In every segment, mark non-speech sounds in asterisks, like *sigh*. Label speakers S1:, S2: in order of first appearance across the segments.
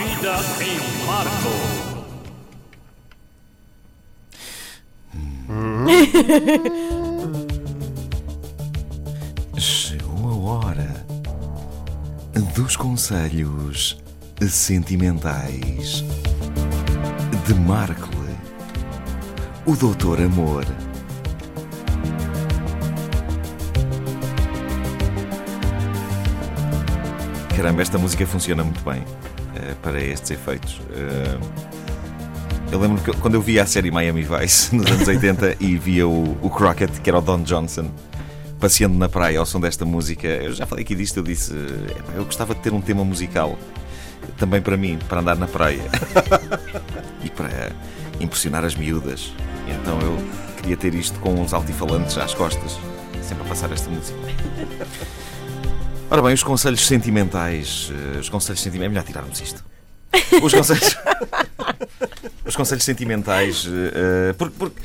S1: vida em Marco.
S2: Chegou a hora dos conselhos sentimentais de Markle, o Doutor Amor. Caramba, esta música funciona muito bem eh, para estes efeitos. Eh, eu lembro que quando eu via a série Miami Vice *laughs* nos anos 80 e via o, o Crockett, que era o Don Johnson, passeando na praia ao som desta música, eu já falei aqui disto, eu disse, "Epá, eu gostava de ter um tema musical também para mim, para andar na praia *laughs* e para impressionar as miúdas. Então eu queria ter isto com uns altifalantes às costas, sempre a passar esta música. Ora bem, os conselhos sentimentais. eh, Os conselhos sentimentais. É melhor tirarmos isto. Os conselhos. *laughs* os conselhos sentimentais. eh, eh, porque, porque-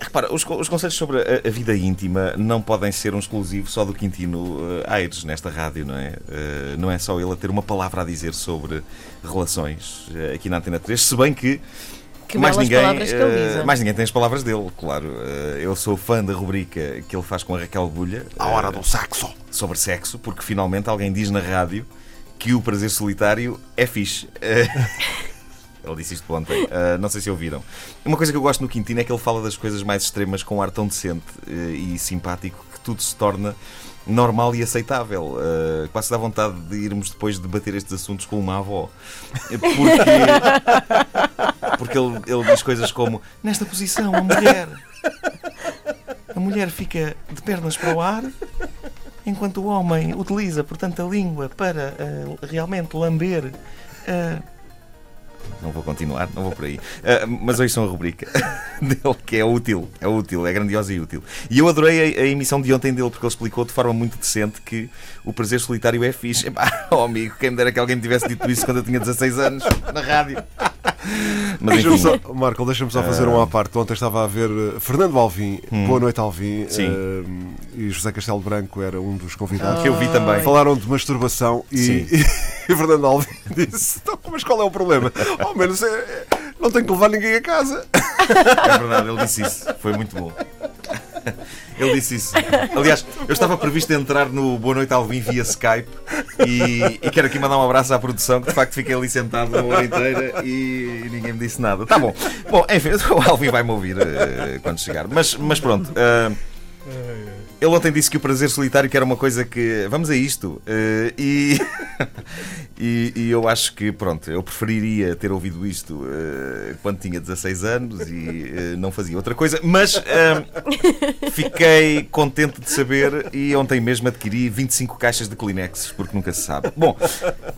S2: repara, os, os conselhos sobre a, a vida íntima não podem ser um exclusivo só do Quintino eh, Aires nesta rádio, não é? Eh, não é só ele a ter uma palavra a dizer sobre relações eh, aqui na Antena 3, se bem que.
S3: Que
S2: mais ninguém,
S3: palavras que ele
S2: eh,
S3: diz.
S2: mais ninguém tem as palavras dele, claro. Eh, eu sou fã da rubrica que ele faz com a Raquel Bulha.
S4: À hora
S2: eh,
S4: do saxo.
S2: sobre sexo, porque finalmente alguém diz na rádio que o prazer solitário é fixe. Eh, *laughs* Ele disse isto ontem, eh, não sei se ouviram. Uma coisa que eu gosto no Quintino é que ele fala das coisas mais extremas com um ar tão decente eh, e simpático que tudo se torna normal e aceitável. Eh, quase dá vontade de irmos depois debater estes assuntos com uma avó. Eh, Porque, *laughs* porque ele, ele diz coisas como: nesta posição, a mulher. A mulher fica de pernas para o ar enquanto o homem utiliza, portanto, a língua para eh, realmente lamber. eh, Não vou continuar, não vou por aí. Eh, mas hoje são a rubrica *laughs* dele, que é útil, é útil, é grandiosa e útil. E eu adorei a, a emissão de ontem dele, porque ele explicou de forma muito decente que o prazer solitário é fixe. *laughs* Epá, oh amigo, quem me dera que alguém me tivesse dito isso quando eu tinha 16 anos, na rádio. *laughs* Mas enfim,
S4: só, Marco, deixa-me só fazer um à parte. Ontem estava a ver eh, Fernando Alvim, Boa Noite Alvim,
S2: Hum. Sim.
S4: eh, e José Castelo Branco era um dos convidados.
S2: que eu vi também.
S4: Falaram de masturbação e,
S2: Sim. *laughs*
S4: e, Fernando Alvim *laughs* disse: "Então, Mas qual é o problema? Ao menos é- não tenho que levar ninguém a casa.
S2: É verdade, ele disse isso. Foi muito bom. Ele disse isso. Aliás, eu estava previsto entrar no Boa Noite Alvim via Skype e, e quero aqui mandar um abraço à produção, que de facto fiquei ali sentado uma hora inteira e ninguém me disse nada. Tá bom. Bom, enfim, o Alvim vai-me ouvir eh, quando chegar. Mas, mas pronto. eh, ele ontem disse que o prazer solitário que era uma coisa que. Vamos a isto. eh, e, *laughs* e, e eu acho que, pronto, eu preferiria ter ouvido isto eh, quando tinha 16 anos e eh, não fazia outra coisa, mas eh, fiquei contente de saber e ontem mesmo adquiri 25 caixas de Kleenex, porque nunca se sabe. Bom,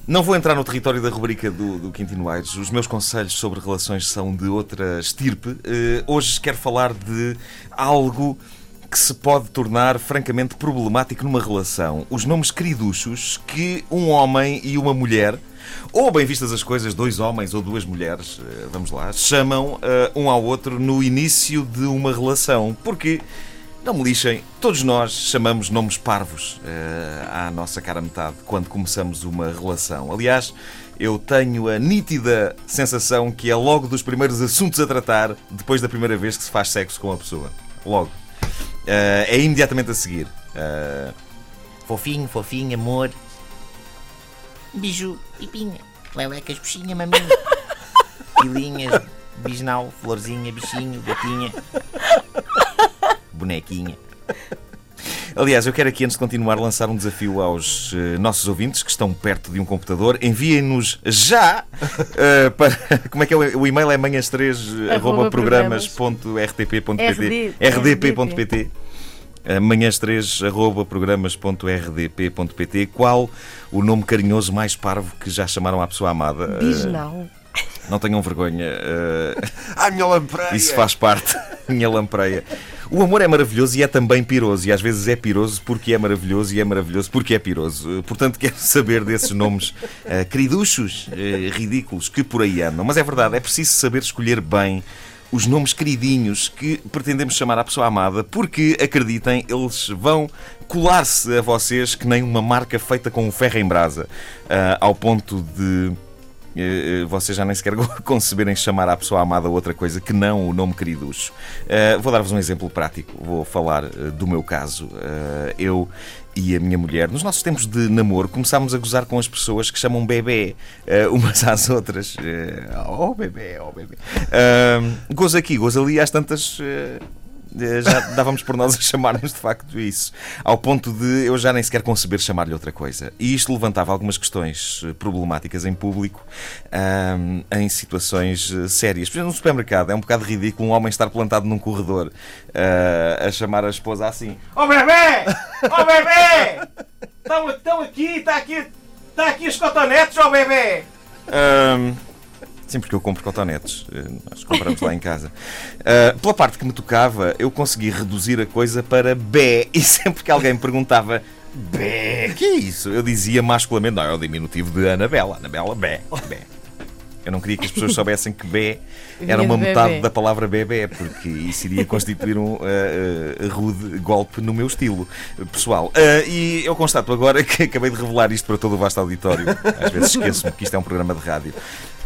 S2: não vou entrar no território da rubrica do, do Quintino Aires. Os meus conselhos sobre relações são de outra estirpe. Eh, hoje quero falar de algo que se pode tornar francamente problemático numa relação. Os nomes queriduchos que um homem e uma mulher, ou bem vistas as coisas, dois homens ou duas mulheres, eh, vamos lá, chamam eh, um ao outro no início de uma relação. Porque, não me lixem, todos nós chamamos nomes parvos eh, à nossa cara metade quando começamos uma relação. Aliás, eu tenho a nítida sensação que é logo dos primeiros assuntos a tratar depois da primeira vez que se faz sexo com a pessoa. Logo. Eh, é imediatamente a seguir. Eh,
S5: Fofinho, fofinho, amor. Biju, pipinha. Lelecas, puxinha, maminha. *laughs* Pilinhas, bisnau, florzinha, bichinho, gatinha. Bonequinha.
S2: Aliás, eu quero aqui, antes de continuar, lançar um desafio aos eh, nossos ouvintes que estão perto de um computador. Enviem-nos já *laughs* eh, para. *laughs* Como é que é? O o e-mail é manhãs3
S3: Arroba
S2: programas.rtp.pt
S3: RD,
S2: rdp.pt manhãs3 arroba programas.rdp.pt Qual o nome carinhoso mais parvo que já chamaram à pessoa amada?
S3: Bisnau.
S2: Eh, não tenham vergonha. eh, *laughs*
S4: Ai, minha lampreia!
S2: isso faz parte, minha lampreia. O amor é maravilhoso e é também piroso, e às vezes é piroso porque é maravilhoso e é maravilhoso porque é piroso. Eh, Portanto, *laughs* quero saber desses nomes eh, queriduchos, eh, ridículos, que por aí andam. Mas é verdade, é preciso saber escolher bem os nomes queridinhos que pretendemos chamar à pessoa amada, porque, acreditem, eles vão colar-se a vocês que nem uma marca feita com um ferro em brasa, ah, ao ponto de vocês já nem sequer *laughs* conceberem chamar à pessoa amada outra coisa que não o nome queriducho. Uh, vou dar-vos um exemplo prático. Vou falar do meu caso. Eu e a minha mulher, nos nossos tempos de namoro, começámos a gozar com as pessoas que chamam bebê umas *laughs* às outras. oh, bebê, oh, bebê. gozo aqui, gozo ali, às tantas eh, já dávamos por nós a chamar-nos de facto isso, ao ponto de eu já nem sequer conceber chamar-lhe outra coisa. E isto levantava algumas questões eh, problemáticas em público, em situações eh, sérias. Por exemplo, no supermercado é um bocado ridículo um homem estar plantado num corredor uh, a chamar a esposa assim:
S1: Oh bebê! Oh bebê! Estão, estão aqui, está aqui, está aqui os cotonetes, oh bebê!
S2: Um, Sim, porque eu compro cotonetes. Eh, nós compramos lá em casa. Uh, pela parte que me tocava, eu consegui reduzir a coisa para bé. E sempre que alguém me perguntava bé, que é isso? Eu dizia masculamente, não, é o diminutivo de Anabela. Anabela, bé, bé. Eu não queria que as pessoas soubessem que bé era uma metade da palavra bebê, porque isso iria constituir um uh, uh, rude golpe no meu estilo pessoal. Uh, e eu constato agora que acabei de revelar isto para todo o vasto auditório. Às vezes esqueço-me que isto é um programa de rádio.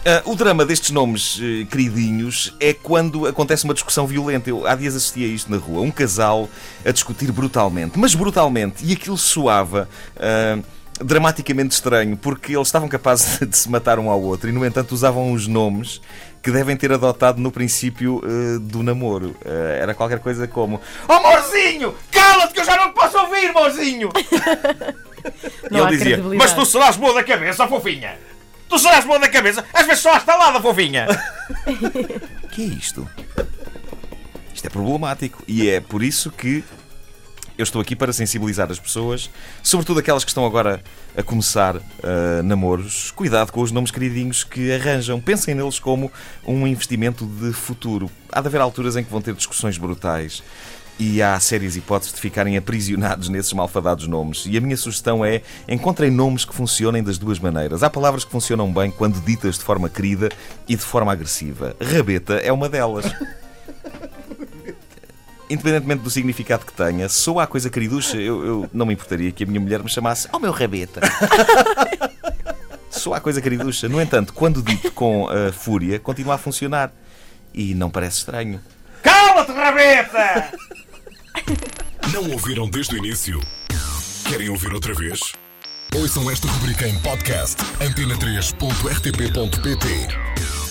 S2: Uh, o drama destes nomes uh, queridinhos é quando acontece uma discussão violenta. Eu há dias assisti a isto na rua. Um casal a discutir brutalmente, mas brutalmente. E aquilo soava. Uh, dramaticamente estranho, porque eles estavam capazes *laughs* de se matar um ao outro e, no entanto, usavam os nomes que devem ter adotado no princípio uh, do namoro. Uh, era qualquer coisa como: Oh, amorzinho, cala-te que eu já não te posso ouvir, amorzinho! *laughs* e ele dizia: Mas tu serás boa da cabeça, fofinha! Tu serás boa da cabeça, às vezes só estalada, fofinha! *laughs* que é isto? Isto é problemático e é por isso que eu estou aqui para sensibilizar as pessoas, sobretudo aquelas que estão agora a começar uh, namoros. Cuidado com os nomes queridinhos que arranjam. Pensem neles como um investimento de futuro. Há de haver alturas em que vão ter discussões brutais e há sérias hipóteses de ficarem aprisionados nesses malfadados nomes. E a minha sugestão é: encontrem nomes que funcionem das duas maneiras. Há palavras que funcionam bem quando ditas de forma querida e de forma agressiva. Rabeta é uma delas *laughs* independentemente do significado que tenha, sou a coisa queriducha, eu, eu, não me importaria que a minha mulher me chamasse ao oh, meu rabeta. sou a coisa queriducha. No entanto, quando dito com uh, fúria, continua a funcionar. E não parece estranho.
S1: Cala-te, rabeta!
S3: Não ouviram desde o início? Querem ouvir outra vez? Ouçam esta rubrica em podcast antena3.rtp.pt